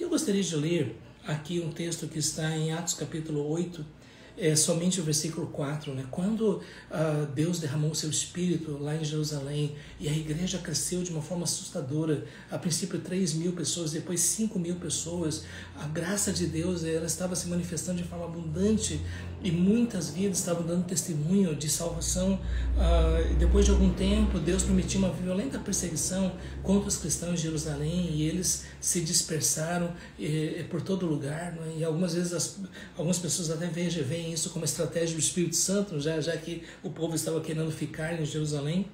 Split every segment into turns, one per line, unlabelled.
Eu gostaria de ler aqui um texto que está em Atos capítulo 8, é, somente o versículo 4, né? quando ah, Deus derramou seu espírito lá em Jerusalém e a igreja cresceu de uma forma assustadora, a princípio 3 mil pessoas, depois 5 mil pessoas, a graça de Deus ela estava se manifestando de forma abundante e muitas vidas estavam dando testemunho de salvação. Ah, depois de algum tempo, Deus permitiu uma violenta perseguição contra os cristãos de Jerusalém e eles se dispersaram eh, por todo lugar. Né? E algumas vezes as, algumas pessoas até veem isso como estratégia do Espírito Santo, já, já que o povo estava querendo ficar em Jerusalém.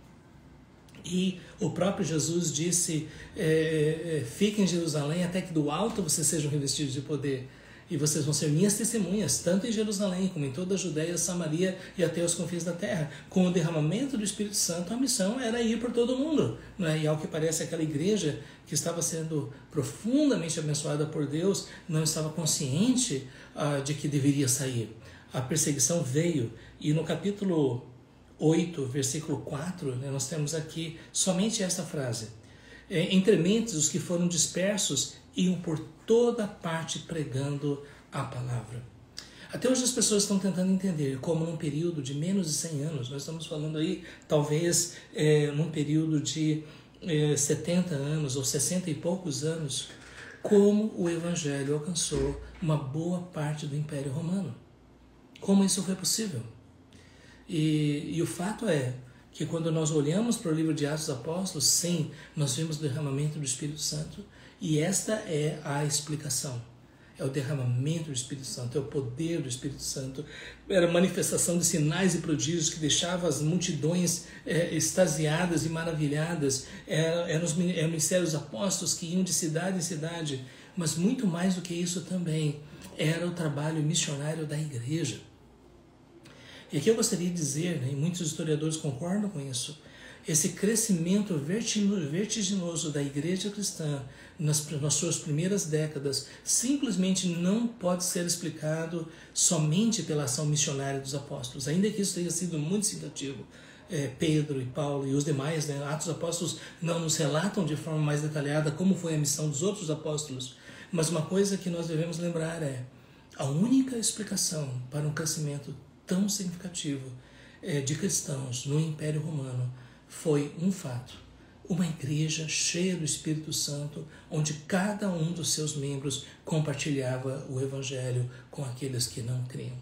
E o próprio Jesus disse: é, é, fiquem em Jerusalém até que do alto vocês sejam revestidos de poder e vocês vão ser minhas testemunhas, tanto em Jerusalém como em toda a Judéia, Samaria e até os confins da terra. Com o derramamento do Espírito Santo, a missão era ir por todo o mundo. Né? E ao que parece, aquela igreja que estava sendo profundamente abençoada por Deus não estava consciente uh, de que deveria sair. A perseguição veio, e no capítulo 8, versículo 4, né, nós temos aqui somente essa frase. É, entre mentes, os que foram dispersos iam por toda parte pregando a palavra. Até hoje as pessoas estão tentando entender como num período de menos de 100 anos, nós estamos falando aí talvez é, num período de é, 70 anos ou 60 e poucos anos, como o Evangelho alcançou uma boa parte do Império Romano. Como isso foi possível? E, e o fato é que quando nós olhamos para o livro de Atos dos Apóstolos, sim, nós vemos o derramamento do Espírito Santo, e esta é a explicação. É o derramamento do Espírito Santo, é o poder do Espírito Santo, era a manifestação de sinais e prodígios que deixava as multidões é, extasiadas e maravilhadas. Eram é, os é ministérios apóstolos que iam de cidade em cidade, mas muito mais do que isso também era o trabalho missionário da igreja. E aqui eu gostaria de dizer, né, e muitos historiadores concordam com isso, esse crescimento vertiginoso da igreja cristã nas, nas suas primeiras décadas simplesmente não pode ser explicado somente pela ação missionária dos apóstolos, ainda que isso tenha sido muito significativo. É, Pedro e Paulo e os demais, né? Atos Apóstolos não nos relatam de forma mais detalhada como foi a missão dos outros apóstolos, mas uma coisa que nós devemos lembrar é a única explicação para um crescimento tão significativo é, de cristãos no Império Romano foi um fato. Uma igreja cheia do Espírito Santo, onde cada um dos seus membros compartilhava o Evangelho com aqueles que não criam.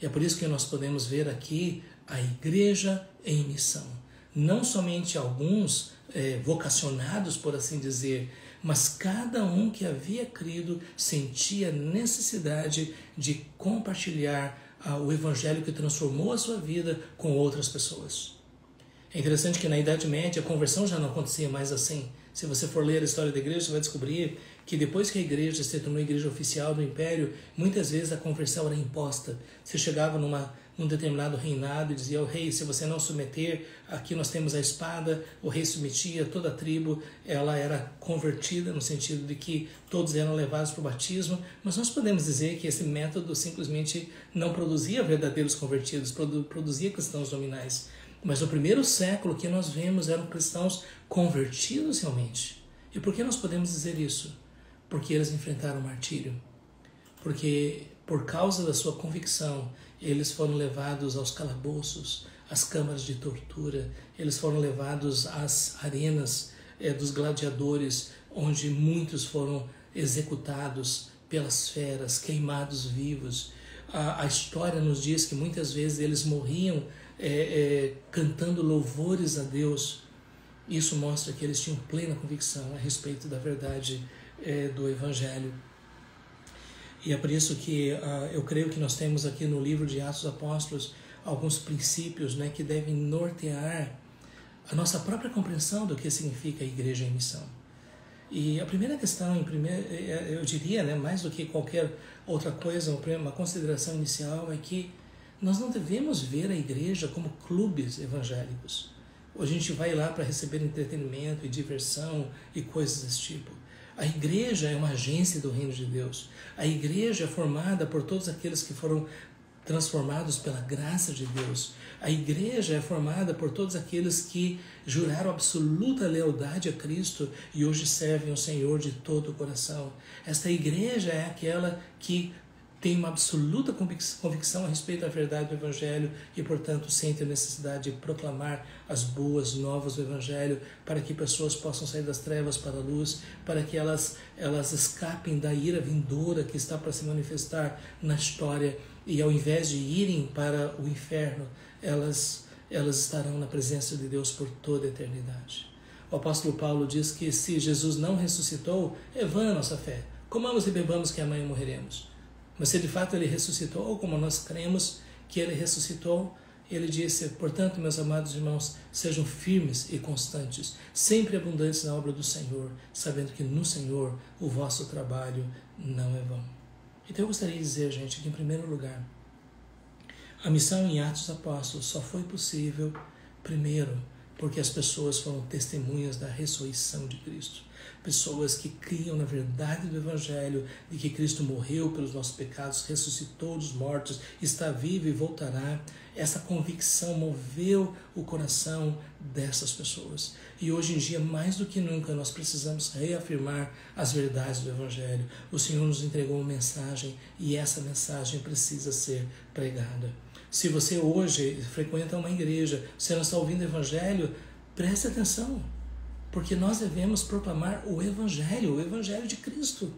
E é por isso que nós podemos ver aqui a igreja em missão. Não somente alguns é, vocacionados, por assim dizer, mas cada um que havia crido sentia necessidade de compartilhar o evangelho que transformou a sua vida com outras pessoas. É interessante que na Idade Média a conversão já não acontecia mais assim. Se você for ler a história da igreja, você vai descobrir que depois que a igreja se tornou a igreja oficial do império, muitas vezes a conversão era imposta. Você chegava numa, num determinado reinado e dizia ao rei: se você não submeter, aqui nós temos a espada. O rei submetia, toda a tribo ela era convertida, no sentido de que todos eram levados para o batismo. Mas nós podemos dizer que esse método simplesmente não produzia verdadeiros convertidos, produzia cristãos nominais. Mas no primeiro século, que nós vemos eram cristãos convertidos realmente. E por que nós podemos dizer isso? Porque eles enfrentaram o martírio. Porque por causa da sua convicção, eles foram levados aos calabouços, às câmaras de tortura, eles foram levados às arenas é, dos gladiadores, onde muitos foram executados pelas feras, queimados vivos. A, a história nos diz que muitas vezes eles morriam é, é, cantando louvores a Deus, isso mostra que eles tinham plena convicção a respeito da verdade é, do Evangelho. E é por isso que uh, eu creio que nós temos aqui no livro de Atos Apóstolos alguns princípios né, que devem nortear a nossa própria compreensão do que significa igreja em missão. E a primeira questão, em primeiro, é, é, eu diria, né, mais do que qualquer outra coisa, uma consideração inicial é que nós não devemos ver a igreja como clubes evangélicos. A gente vai lá para receber entretenimento e diversão e coisas desse tipo. A igreja é uma agência do reino de Deus. A igreja é formada por todos aqueles que foram transformados pela graça de Deus. A igreja é formada por todos aqueles que juraram absoluta lealdade a Cristo e hoje servem o Senhor de todo o coração. Esta igreja é aquela que tem uma absoluta convicção a respeito da verdade do Evangelho e, portanto, sente a necessidade de proclamar as boas novas do Evangelho para que pessoas possam sair das trevas para a luz, para que elas, elas escapem da ira vindoura que está para se manifestar na história e, ao invés de irem para o inferno, elas, elas estarão na presença de Deus por toda a eternidade. O apóstolo Paulo diz que se Jesus não ressuscitou, é vã a nossa fé. Comamos e bebamos que amanhã morreremos. Mas se de fato ele ressuscitou, como nós cremos que ele ressuscitou, ele disse: Portanto, meus amados irmãos, sejam firmes e constantes, sempre abundantes na obra do Senhor, sabendo que no Senhor o vosso trabalho não é vão. Então eu gostaria de dizer, gente, que em primeiro lugar, a missão em Atos Apóstolos só foi possível, primeiro, porque as pessoas foram testemunhas da ressurreição de Cristo pessoas que criam na verdade do Evangelho, de que Cristo morreu pelos nossos pecados, ressuscitou dos mortos, está vivo e voltará. Essa convicção moveu o coração dessas pessoas. E hoje em dia, mais do que nunca, nós precisamos reafirmar as verdades do Evangelho. O Senhor nos entregou uma mensagem e essa mensagem precisa ser pregada. Se você hoje frequenta uma igreja, você não está ouvindo o Evangelho, preste atenção porque nós devemos proclamar o Evangelho, o Evangelho de Cristo.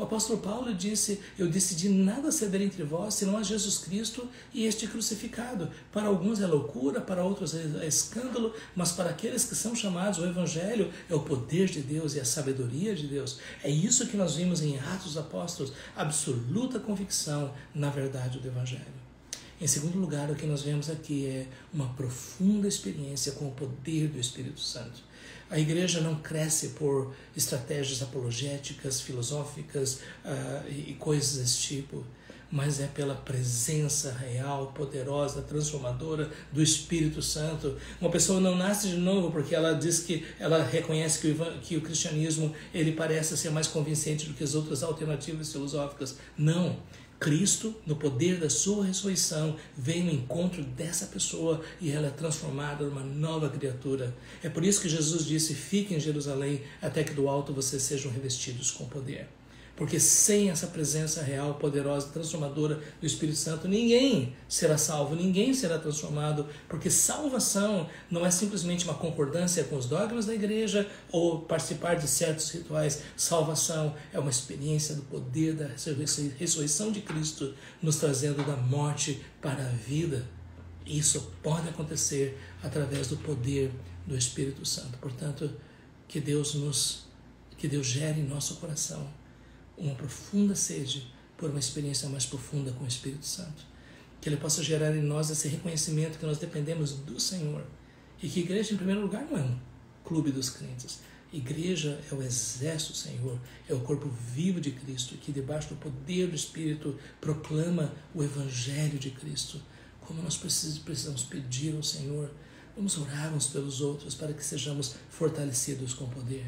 O apóstolo Paulo disse: Eu decidi nada ceder entre vós, senão a Jesus Cristo e este crucificado. Para alguns é loucura, para outros é escândalo, mas para aqueles que são chamados, o Evangelho é o poder de Deus e a sabedoria de Deus. É isso que nós vimos em Atos dos Apóstolos absoluta convicção na verdade do Evangelho. Em segundo lugar, o que nós vemos aqui é uma profunda experiência com o poder do Espírito Santo. A igreja não cresce por estratégias apologéticas, filosóficas uh, e coisas desse tipo, mas é pela presença real, poderosa, transformadora do Espírito Santo. Uma pessoa não nasce de novo porque ela diz que ela reconhece que o, que o cristianismo ele parece ser mais convincente do que as outras alternativas filosóficas. Não. Cristo, no poder da sua ressurreição, vem no encontro dessa pessoa e ela é transformada numa nova criatura. É por isso que Jesus disse: Fiquem em Jerusalém até que do alto vocês sejam revestidos com poder. Porque sem essa presença real, poderosa, transformadora do Espírito Santo, ninguém será salvo, ninguém será transformado, porque salvação não é simplesmente uma concordância com os dogmas da igreja ou participar de certos rituais. Salvação é uma experiência do poder da ressurreição de Cristo, nos trazendo da morte para a vida. Isso pode acontecer através do poder do Espírito Santo. Portanto, que Deus nos que Deus gere em nosso coração uma profunda sede por uma experiência mais profunda com o Espírito Santo. Que Ele possa gerar em nós esse reconhecimento que nós dependemos do Senhor. E que igreja, em primeiro lugar, não é um clube dos crentes. Igreja é o exército do Senhor, é o corpo vivo de Cristo, que debaixo do poder do Espírito proclama o Evangelho de Cristo. Como nós precisamos pedir ao Senhor, vamos orar uns pelos outros para que sejamos fortalecidos com poder,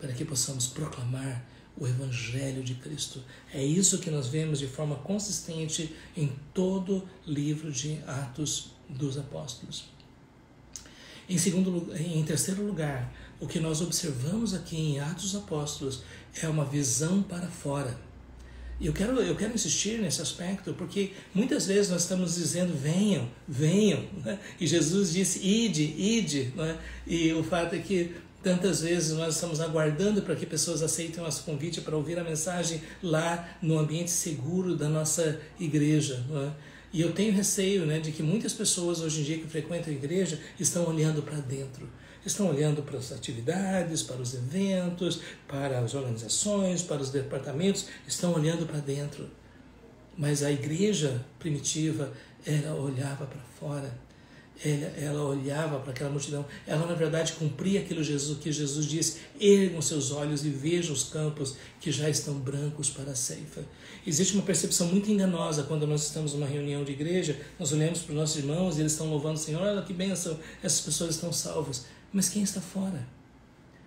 para que possamos proclamar o Evangelho de Cristo. É isso que nós vemos de forma consistente em todo livro de Atos dos Apóstolos. Em, segundo, em terceiro lugar, o que nós observamos aqui em Atos dos Apóstolos é uma visão para fora. E eu quero, eu quero insistir nesse aspecto, porque muitas vezes nós estamos dizendo venham, venham, né? e Jesus disse ide, ide, né? e o fato é que Tantas vezes nós estamos aguardando para que pessoas aceitem o nosso convite para ouvir a mensagem lá no ambiente seguro da nossa igreja. É? E eu tenho receio né, de que muitas pessoas hoje em dia que frequentam a igreja estão olhando para dentro. Estão olhando para as atividades, para os eventos, para as organizações, para os departamentos, estão olhando para dentro. Mas a igreja primitiva, ela olhava para fora ela, olhava para aquela multidão, ela na verdade cumpria aquilo Jesus, que Jesus disse: ergam seus olhos e vejam os campos que já estão brancos para a ceifa. Existe uma percepção muito enganosa quando nós estamos numa reunião de igreja, nós olhamos para os nossos irmãos e eles estão louvando o Senhor, olha que bênção, essas pessoas estão salvas. Mas quem está fora?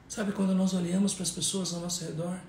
Sabe quando nós olhamos para as pessoas ao nosso redor?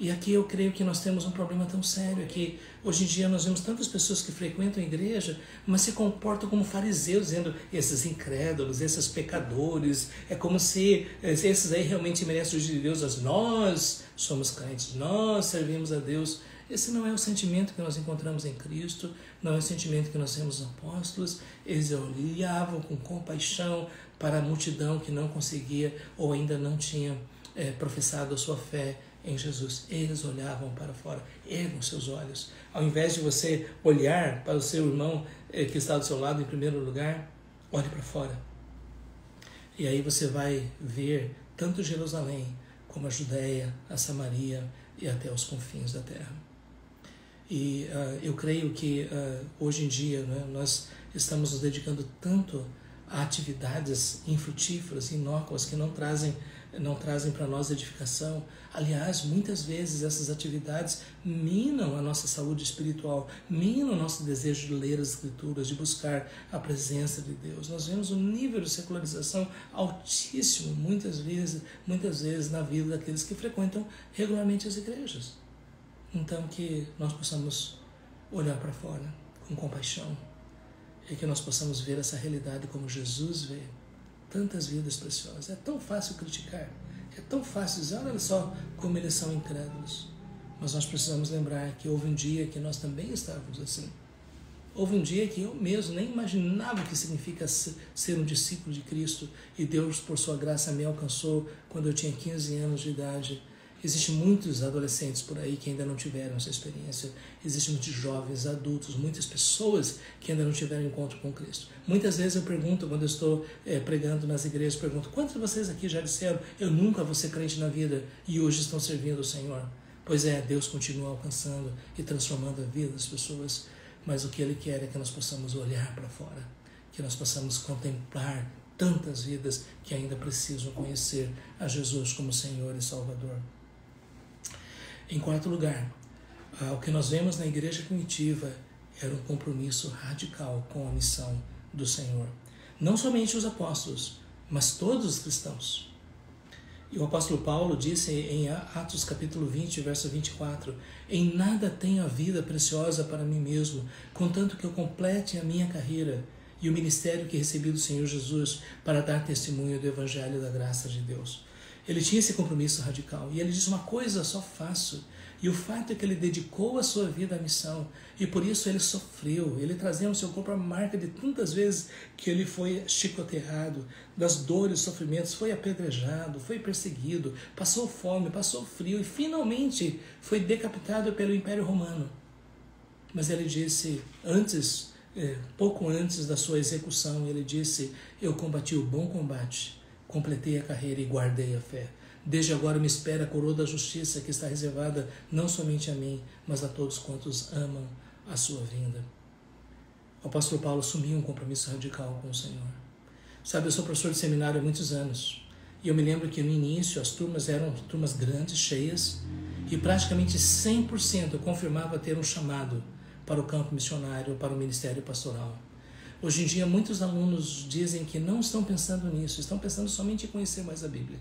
E aqui eu creio que nós temos um problema tão sério, é que hoje em dia nós vemos tantas pessoas que frequentam a igreja, mas se comportam como fariseus, dizendo esses incrédulos, esses pecadores, é como se esses aí realmente merecem o de Deus, nós somos crentes, nós servimos a Deus. Esse não é o sentimento que nós encontramos em Cristo, não é o sentimento que nós temos nos apóstolos. Eles olhavam com compaixão para a multidão que não conseguia ou ainda não tinha é, professado a sua fé em Jesus. Eles olhavam para fora, ergam seus olhos. Ao invés de você olhar para o seu irmão eh, que está do seu lado em primeiro lugar, olhe para fora. E aí você vai ver tanto Jerusalém como a Judéia, a Samaria e até os confins da terra. E uh, eu creio que uh, hoje em dia né, nós estamos nos dedicando tanto a atividades infrutíferas, inócuas, que não trazem não trazem para nós edificação. Aliás, muitas vezes essas atividades minam a nossa saúde espiritual, minam o nosso desejo de ler as Escrituras, de buscar a presença de Deus. Nós vemos um nível de secularização altíssimo, muitas vezes, muitas vezes na vida daqueles que frequentam regularmente as igrejas. Então, que nós possamos olhar para fora com compaixão e que nós possamos ver essa realidade como Jesus vê tantas vidas preciosas. É tão fácil criticar, é tão fácil dizer, olha só como eles são incrédulos. Mas nós precisamos lembrar que houve um dia que nós também estávamos assim. Houve um dia que eu mesmo nem imaginava o que significa ser um discípulo de Cristo e Deus, por sua graça, me alcançou quando eu tinha 15 anos de idade Existem muitos adolescentes por aí que ainda não tiveram essa experiência. Existem muitos jovens, adultos, muitas pessoas que ainda não tiveram encontro com Cristo. Muitas vezes eu pergunto, quando eu estou é, pregando nas igrejas, pergunto: quantos de vocês aqui já disseram, eu nunca vou ser crente na vida e hoje estão servindo o Senhor? Pois é, Deus continua alcançando e transformando a vida das pessoas, mas o que Ele quer é que nós possamos olhar para fora, que nós possamos contemplar tantas vidas que ainda precisam conhecer a Jesus como Senhor e Salvador. Em quarto lugar, ah, o que nós vemos na igreja primitiva era um compromisso radical com a missão do Senhor. Não somente os apóstolos, mas todos os cristãos. E o apóstolo Paulo disse em Atos capítulo 20, verso 24: Em nada tenho a vida preciosa para mim mesmo, contanto que eu complete a minha carreira e o ministério que recebi do Senhor Jesus para dar testemunho do Evangelho da graça de Deus. Ele tinha esse compromisso radical. E ele disse: Uma coisa só faço. E o fato é que ele dedicou a sua vida à missão. E por isso ele sofreu. Ele trazia no seu corpo a marca de tantas vezes que ele foi chicoteado, das dores, sofrimentos, foi apedrejado, foi perseguido, passou fome, passou frio e finalmente foi decapitado pelo Império Romano. Mas ele disse, antes, é, pouco antes da sua execução, ele disse: Eu combati o bom combate completei a carreira e guardei a fé. Desde agora me espera a coroa da justiça que está reservada não somente a mim, mas a todos quantos amam a sua vinda. O apóstolo Paulo assumiu um compromisso radical com o Senhor. Sabe, eu sou professor de seminário há muitos anos. E eu me lembro que no início as turmas eram turmas grandes, cheias, e praticamente 100% eu confirmava ter um chamado para o campo missionário, para o ministério pastoral. Hoje em dia, muitos alunos dizem que não estão pensando nisso, estão pensando somente em conhecer mais a Bíblia.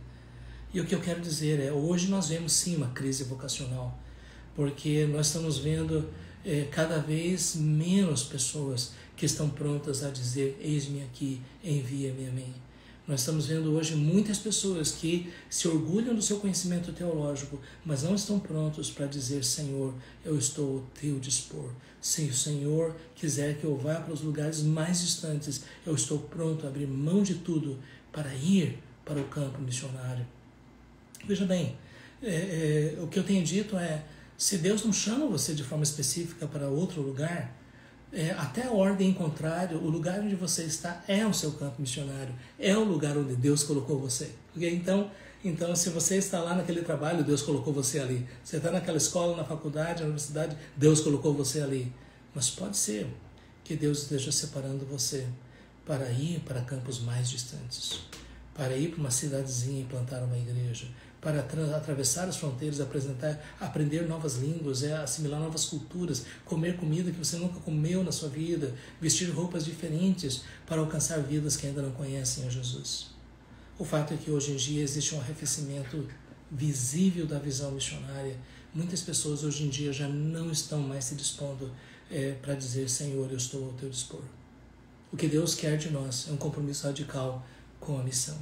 E o que eu quero dizer é: hoje nós vemos sim uma crise vocacional, porque nós estamos vendo é, cada vez menos pessoas que estão prontas a dizer: Eis-me aqui, envia-me a mim. Nós estamos vendo hoje muitas pessoas que se orgulham do seu conhecimento teológico, mas não estão prontos para dizer: Senhor, eu estou ao teu dispor. Se o Senhor quiser que eu vá para os lugares mais distantes, eu estou pronto a abrir mão de tudo para ir para o campo missionário. Veja bem, é, é, o que eu tenho dito é: se Deus não chama você de forma específica para outro lugar, é, até a ordem em contrário, o lugar onde você está é o seu campo missionário, é o lugar onde Deus colocou você. Okay? Então, então, se você está lá naquele trabalho, Deus colocou você ali. Você está naquela escola, na faculdade, na universidade, Deus colocou você ali. Mas pode ser que Deus esteja separando você para ir para campos mais distantes, para ir para uma cidadezinha e plantar uma igreja, para atravessar as fronteiras, apresentar, aprender novas línguas, é assimilar novas culturas, comer comida que você nunca comeu na sua vida, vestir roupas diferentes para alcançar vidas que ainda não conhecem a Jesus. O fato é que hoje em dia existe um arrefecimento visível da visão missionária, muitas pessoas hoje em dia já não estão mais se dispondo é, para dizer: Senhor, eu estou ao teu dispor. O que Deus quer de nós é um compromisso radical com a missão.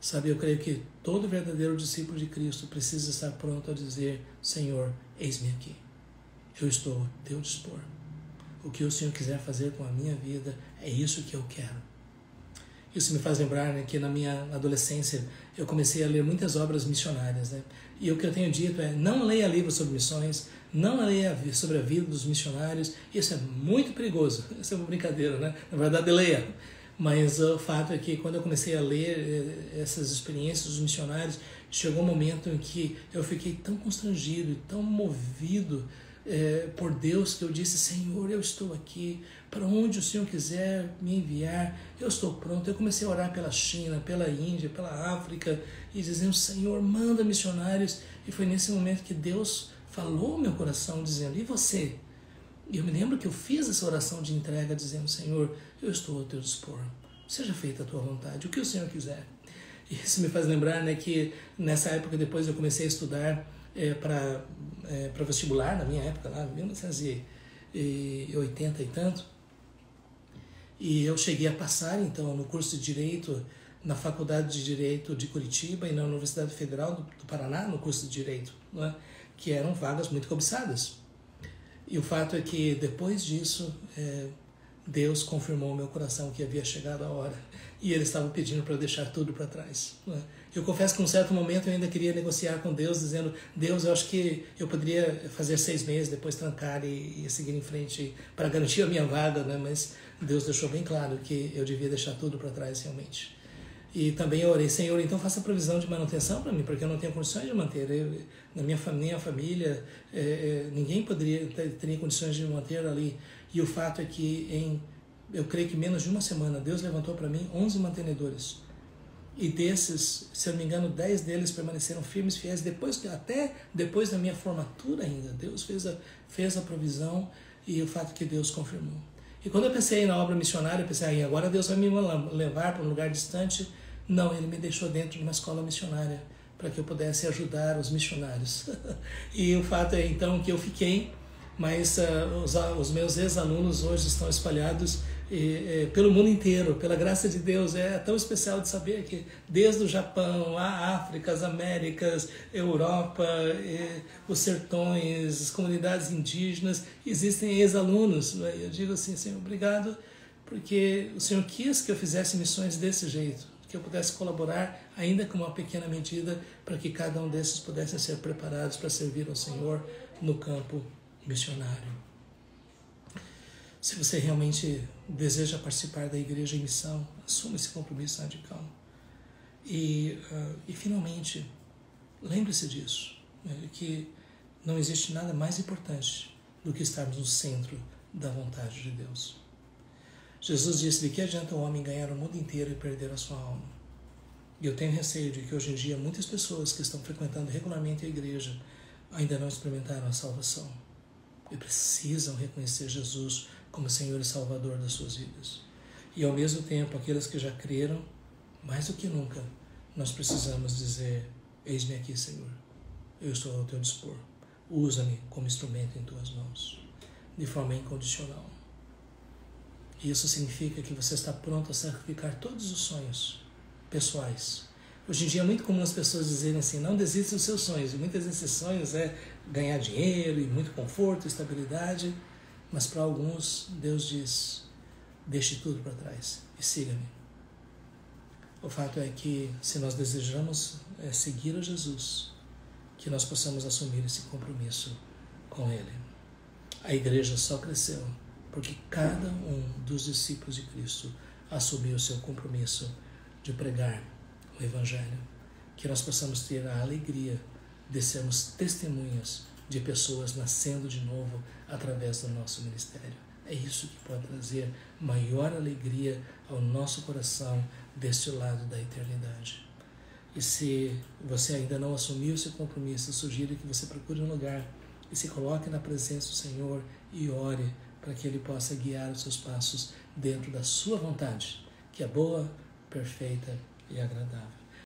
Sabe, eu creio que todo verdadeiro discípulo de Cristo precisa estar pronto a dizer: Senhor, eis-me aqui. Eu estou ao teu dispor. O que o Senhor quiser fazer com a minha vida é isso que eu quero. Isso me faz lembrar né, que na minha adolescência eu comecei a ler muitas obras missionárias. Né? E o que eu tenho dito é: não leia livros sobre missões, não leia sobre a vida dos missionários. Isso é muito perigoso. Isso é uma brincadeira, né? Na verdade, leia. Mas o fato é que quando eu comecei a ler eh, essas experiências dos missionários, chegou um momento em que eu fiquei tão constrangido e tão movido é, por Deus que eu disse: Senhor, eu estou aqui, para onde o Senhor quiser me enviar, eu estou pronto. Eu comecei a orar pela China, pela Índia, pela África e dizendo: Senhor, manda missionários. E foi nesse momento que Deus falou meu coração, dizendo: E você? E eu me lembro que eu fiz essa oração de entrega, dizendo: Senhor, eu estou ao teu dispor. Seja feita a tua vontade, o que o Senhor quiser. Isso me faz lembrar né, que nessa época, depois eu comecei a estudar é, para é, para vestibular, na minha época, lá, 1980 e tanto. E eu cheguei a passar, então, no curso de Direito na Faculdade de Direito de Curitiba e na Universidade Federal do, Paraná, no curso de Direito, é? que eram vagas muito cobiçadas. E o fato é que, depois disso, é, Deus confirmou meu coração que havia chegado a hora e Ele estava pedindo para deixar tudo para trás. É? Eu confesso que, em um certo momento, eu ainda queria negociar com Deus, dizendo: Deus, eu acho que eu poderia fazer seis meses, depois trancar e, e seguir em frente para garantir a minha vaga, né? mas Deus deixou bem claro que eu devia deixar tudo para trás realmente. E também eu orei, Senhor, então faça provisão de manutenção para mim, porque eu não tenho condições de manter. Eu, na minha família, família é, é, ninguém poderia ter, teria condições de manter ali. E o fato é que, em, eu creio que menos de uma semana, Deus levantou para mim 11 mantenedores e desses, se eu não me engano, dez deles permaneceram firmes, fiéis, depois, até depois da minha formatura ainda. Deus fez a, fez a provisão e o fato que Deus confirmou. E quando eu pensei na obra missionária, eu pensei, ah, agora Deus vai me levar para um lugar distante. Não, Ele me deixou dentro de uma escola missionária para que eu pudesse ajudar os missionários. e o fato é então que eu fiquei, mas uh, os, os meus ex-alunos hoje estão espalhados e, é, pelo mundo inteiro, pela graça de Deus. É tão especial de saber que desde o Japão, a África, as Américas, Europa, é, os sertões, as comunidades indígenas, existem ex-alunos. Né? Eu digo assim, Senhor, obrigado, porque o Senhor quis que eu fizesse missões desse jeito, que eu pudesse colaborar, ainda com uma pequena medida, para que cada um desses pudessem ser preparados para servir ao Senhor no campo missionário. Se você realmente deseja participar da igreja em missão, assuma esse compromisso radical. E, uh, e finalmente, lembre-se disso, né, que não existe nada mais importante do que estarmos no centro da vontade de Deus. Jesus disse: De que adianta o homem ganhar o mundo inteiro e perder a sua alma? E eu tenho receio de que hoje em dia muitas pessoas que estão frequentando regularmente a igreja ainda não experimentaram a salvação e precisam reconhecer Jesus como Senhor e Salvador das suas vidas. E ao mesmo tempo, aqueles que já creram, mais do que nunca, nós precisamos dizer: Eis-me aqui, Senhor, eu estou ao teu dispor. Usa-me como instrumento em tuas mãos, de forma incondicional. Isso significa que você está pronto a sacrificar todos os sonhos pessoais. Hoje em dia é muito comum as pessoas dizerem assim: não desista dos seus sonhos. E muitas desses sonhos é ganhar dinheiro e muito conforto, estabilidade. Mas para alguns, Deus diz: deixe tudo para trás e siga-me. O fato é que, se nós desejamos é, seguir a Jesus, que nós possamos assumir esse compromisso com Ele. A igreja só cresceu porque cada um dos discípulos de Cristo assumiu o seu compromisso de pregar o Evangelho. Que nós possamos ter a alegria de sermos testemunhas de pessoas nascendo de novo através do nosso ministério. É isso que pode trazer maior alegria ao nosso coração deste lado da eternidade. E se você ainda não assumiu esse compromisso, sugiro que você procure um lugar e se coloque na presença do Senhor e ore para que Ele possa guiar os seus passos dentro da sua vontade, que é boa, perfeita e agradável.